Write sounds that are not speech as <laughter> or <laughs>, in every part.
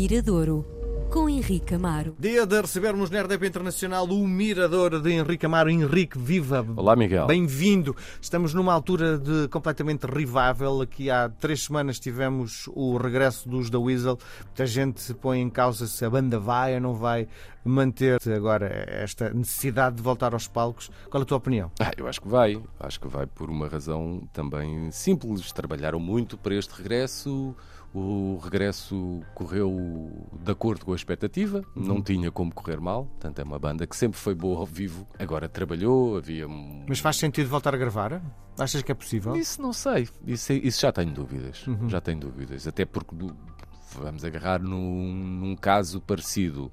Miradouro, com Henrique Amaro. Dia de recebermos na RDP Internacional o mirador de Henrique Amaro. Henrique, viva! Olá, Miguel. Bem-vindo. Estamos numa altura de completamente revival. Aqui há três semanas tivemos o regresso dos da Weasel. Muita gente se põe em causa se a banda vai ou não vai manter agora esta necessidade de voltar aos palcos. Qual é a tua opinião? Ah, eu acho que vai. Acho que vai por uma razão também simples. Trabalharam muito para este regresso. O regresso correu de acordo com a expectativa, uhum. não tinha como correr mal. Portanto, é uma banda que sempre foi boa ao vivo. Agora trabalhou, havia. Mas faz sentido voltar a gravar? Achas que é possível? Isso não sei. Isso, isso já tenho dúvidas. Uhum. Já tenho dúvidas. Até porque vamos agarrar num, num caso parecido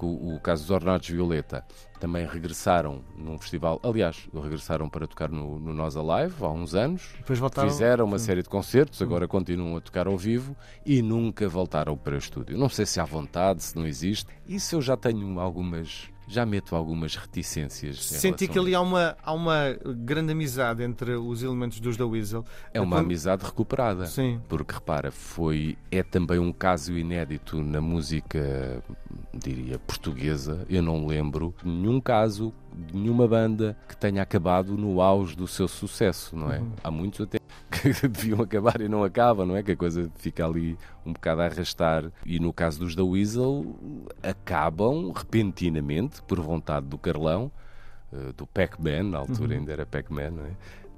o, o caso dos Ornatos Violeta também regressaram num festival, aliás, regressaram para tocar no, no Nós Alive há uns anos. Depois voltaram... Fizeram uma Sim. série de concertos, agora continuam a tocar ao vivo e nunca voltaram para o estúdio. Não sei se há vontade, se não existe. Isso eu já tenho algumas já meto algumas reticências. Senti que ali há uma, há uma grande amizade entre os elementos dos da Weasel. É uma amizade recuperada. Sim. Porque repara, foi, é também um caso inédito na música, diria, portuguesa. Eu não lembro nenhum caso de nenhuma banda que tenha acabado no auge do seu sucesso, não é? Uhum. Há muitos até que <laughs> deviam acabar e não acabam, não é? Que a coisa fica ali um bocado a arrastar. E no caso dos da Weasel, acabam repentinamente, por vontade do Carlão, eh, do Pac-Man, na altura uhum. ainda era Pac-Man, não é?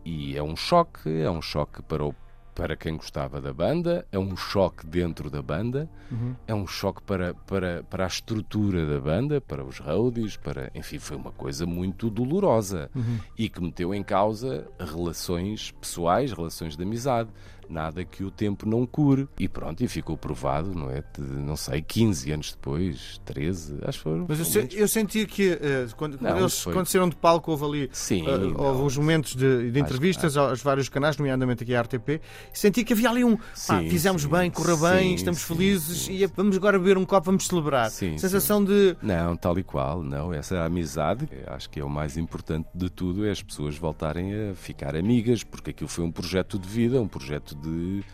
E é um choque, é um choque para o para quem gostava da banda, é um choque dentro da banda, uhum. é um choque para, para, para a estrutura da banda, para os roadies, para, enfim, foi uma coisa muito dolorosa uhum. e que meteu em causa relações pessoais, relações de amizade nada que o tempo não cure. E pronto, e ficou provado, não é? De, não sei, 15 anos depois, 13, acho que foram. Mas eu, se, eu senti que uh, quando, não, eles foi... quando saíram de palco houve ali Sim, uh, houve uns momentos de, de entrevistas acho, aos vários canais, nomeadamente aqui à RTP, senti que havia ali um pá, sim, fizemos sim, bem, correu bem, estamos felizes e vamos agora beber um copo, vamos celebrar. Sensação de. Não, tal e qual, não. Essa amizade, acho que é o mais importante de tudo, é as pessoas voltarem a ficar amigas, porque aquilo foi um projeto de vida, um projeto de,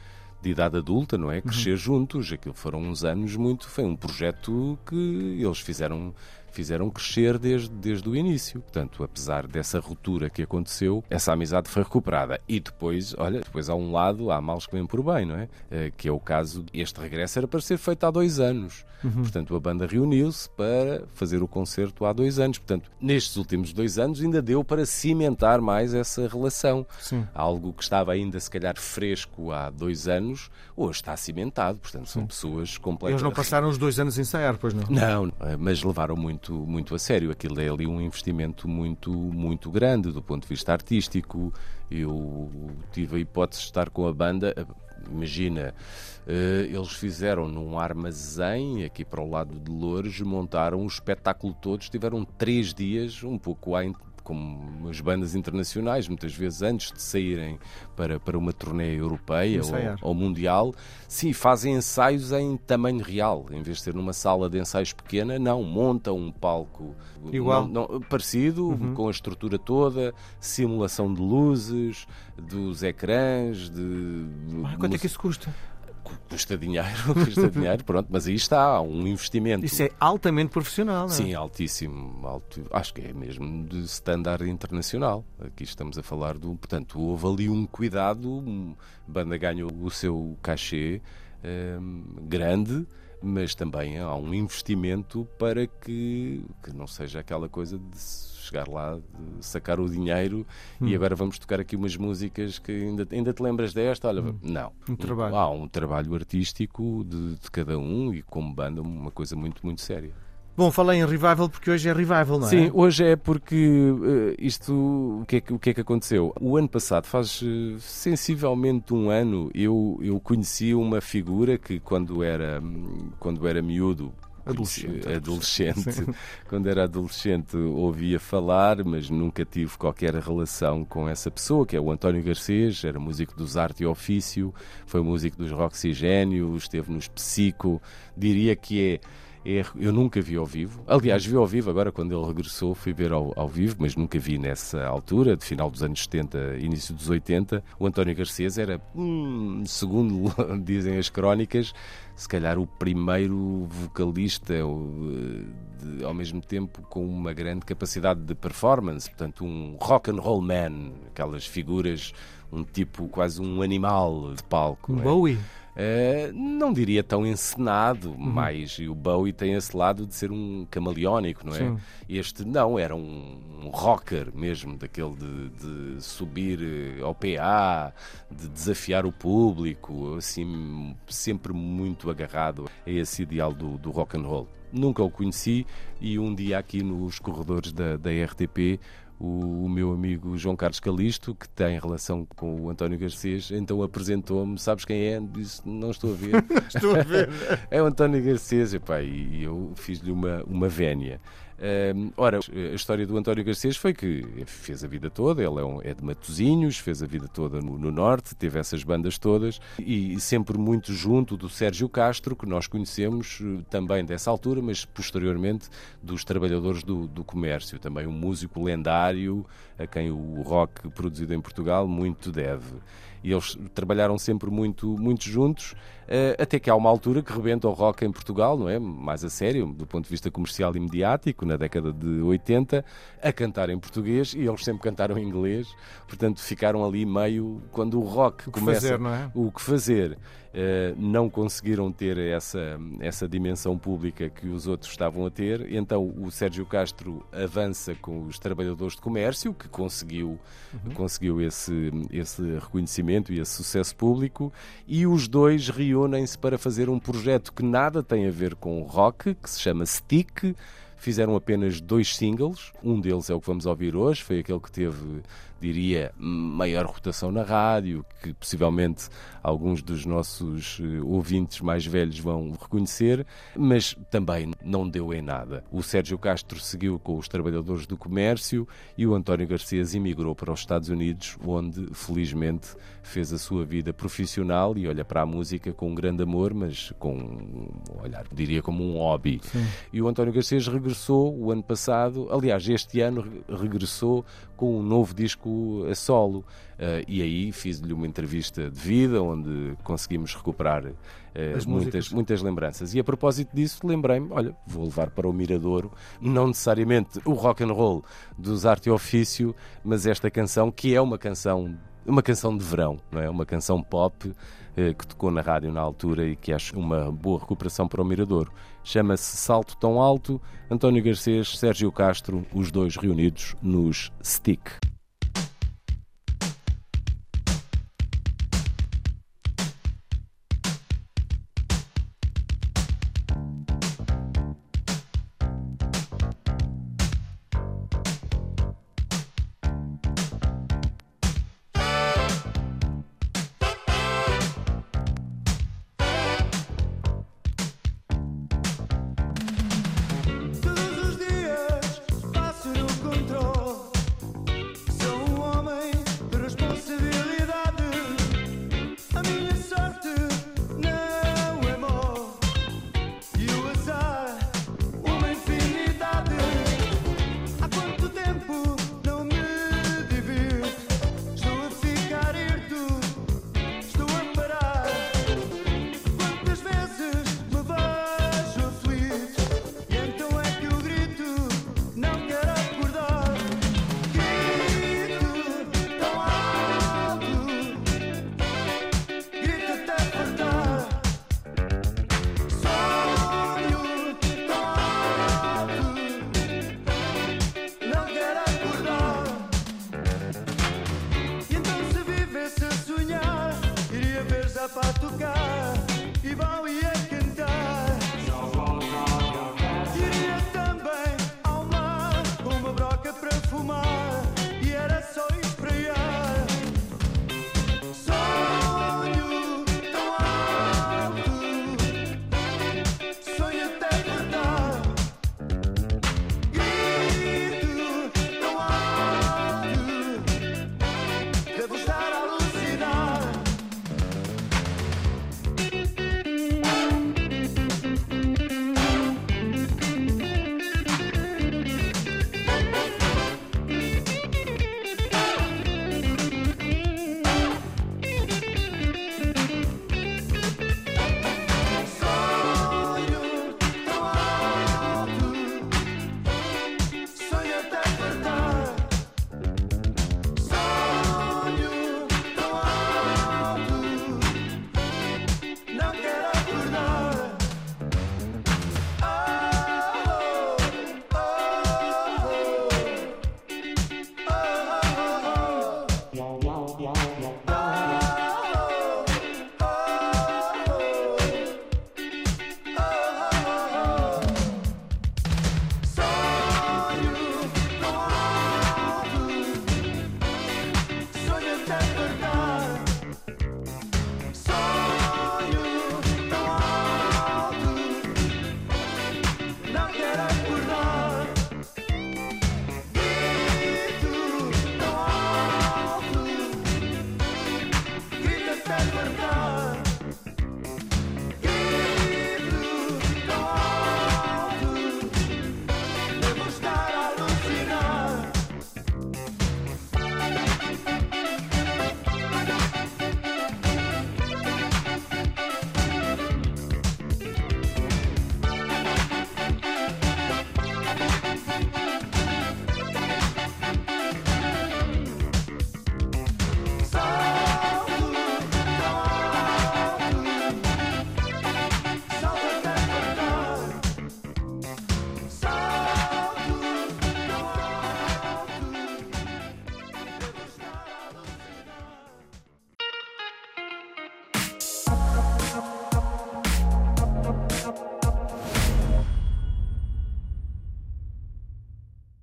de idade adulta, não é? Uhum. Crescer uhum. juntos. Aquilo foram uns anos muito. Foi um projeto que eles fizeram fizeram crescer desde, desde o início. Portanto, apesar dessa ruptura que aconteceu, essa amizade foi recuperada. E depois, olha, depois há um lado, há males que vêm por bem, não é? Eh, que é o caso, este regresso era para ser feito há dois anos. Uhum. Portanto, a banda reuniu-se para fazer o concerto há dois anos. Portanto, nestes últimos dois anos ainda deu para cimentar mais essa relação. Sim. Algo que estava ainda, se calhar, fresco há dois anos, hoje está cimentado. Portanto, são Sim. pessoas completamente. Eles não passaram os dois anos a ensaiar, pois não? Não, eh, mas levaram muito, muito a sério. Aquilo é ali um investimento muito, muito grande do ponto de vista artístico. Eu tive a hipótese de estar com a banda Imagina, eh, eles fizeram num armazém aqui para o lado de Loures, montaram o espetáculo todo, estiveram três dias, um pouco à como as bandas internacionais, muitas vezes antes de saírem para, para uma turnê europeia ou, ou, mundial, sim, fazem ensaios em tamanho real. Em vez de ser numa sala de ensaios pequena, não, montam um palco Igual. Não, não, parecido, uhum. com a estrutura toda, simulação de luzes, dos ecrãs, de. Ah, quanto é que isso custa? Custa dinheiro, <laughs> custa dinheiro, pronto, mas aí está, um investimento. Isso é altamente profissional, não é? Sim, altíssimo, alto, acho que é mesmo de standard internacional. Aqui estamos a falar do, portanto, houve ali um cuidado, a banda ganhou o seu cachê um, grande, mas também há um investimento para que, que não seja aquela coisa de chegar lá, sacar o dinheiro hum. e agora vamos tocar aqui umas músicas que ainda, ainda te lembras desta? Olha, hum. não. Um trabalho. Há um trabalho artístico de, de cada um e como banda uma coisa muito, muito séria. Bom, falei em revival porque hoje é revival, não é? Sim, hoje é porque uh, isto, o que, é que, o que é que aconteceu? O ano passado, faz uh, sensivelmente um ano, eu, eu conheci uma figura que quando era, quando era miúdo, Adolescente. adolescente. <laughs> Quando era adolescente ouvia falar, mas nunca tive qualquer relação com essa pessoa, que é o António Garcês, era músico dos Arte e Ofício, foi músico dos Roxigênio, esteve nos Psico. Diria que é é, eu nunca vi ao vivo. Aliás, vi ao vivo agora quando ele regressou, fui ver ao, ao vivo, mas nunca vi nessa altura, de final dos anos 70, início dos 80. O António Garcês era, hum, segundo <laughs> dizem as crónicas, se calhar o primeiro vocalista de, ao mesmo tempo com uma grande capacidade de performance, portanto um rock and roll man, aquelas figuras, um tipo quase um animal de palco. Um é? Uh, não diria tão encenado, uhum. mas o Bowie tem esse lado de ser um camaleónico, não é? Sim. Este não, era um, um rocker mesmo, daquele de, de, subir eh, ao PA, de desafiar o público, assim, sempre muito agarrado a esse ideal do, do rock and roll. Nunca o conheci e um dia aqui nos corredores da, da RTP o, o, meu amigo João Carlos Calisto, que tem relação com o António Garcês, então apresentou-me, sabes quem é? Disse, não estou a ver. <laughs> estou a ver. é o António Garcês, e, e eu fiz-lhe uma, uma vénia. Ora, a história do António Garcês foi que fez a vida toda, ele é, um, é de Matozinhos, fez a vida toda no, no, Norte, teve essas bandas todas e, e, sempre muito junto do Sérgio Castro, que nós conhecemos eh, também dessa altura, mas posteriormente dos trabalhadores do, do comércio, também um músico lendário a quem o rock produzido em Portugal muito deve e eles trabalharam sempre muito, muito juntos, eh, até que há uma altura que rebenta o rock em Portugal, não é? Mais a sério, do ponto de vista comercial e mediático, na década de 80, a cantar em português e eles sempre cantaram em inglês, portanto ficaram ali meio quando o rock o começa fazer, não é? o que fazer. Uh, não conseguiram ter essa, essa dimensão pública que os outros estavam a ter, então o Sérgio Castro avança com os trabalhadores de comércio, que conseguiu, uhum. conseguiu esse, esse reconhecimento e esse sucesso público, e os dois reúnem-se para fazer um projeto que nada tem a ver com rock, que se chama Stick fizeram apenas dois singles. Um deles é o que vamos ouvir hoje, foi aquele que teve, diria, maior rotação na rádio, que possivelmente alguns dos nossos eh, ouvintes mais velhos vão reconhecer, mas também não deu em nada. O Sérgio Castro seguiu com os trabalhadores do comércio e o António Garcês emigrou para os Estados Unidos, onde felizmente fez a sua vida profissional e olha para a música com um grande amor, mas com um olhar, diria como um hobby. Sim. E o António Garcês regressou o ano passado, aliás, este ano regressou com um novo disco a solo. Uh, e aí fiz-lhe uma entrevista de vida onde conseguimos recuperar uh, muitas, muitas lembranças. E a propósito disso, lembrei-me: olha, vou levar para o Miradouro, não necessariamente o rock and roll dos arte e ofício, mas esta canção que é uma canção uma canção de verão, não é? Uma canção pop eh, que tocou na rádio na altura e que acho uma boa recuperação para o Miradouro. Chama-se Salto Tão Alto, António Garcês, Sérgio Castro, os dois reunidos nos Stick.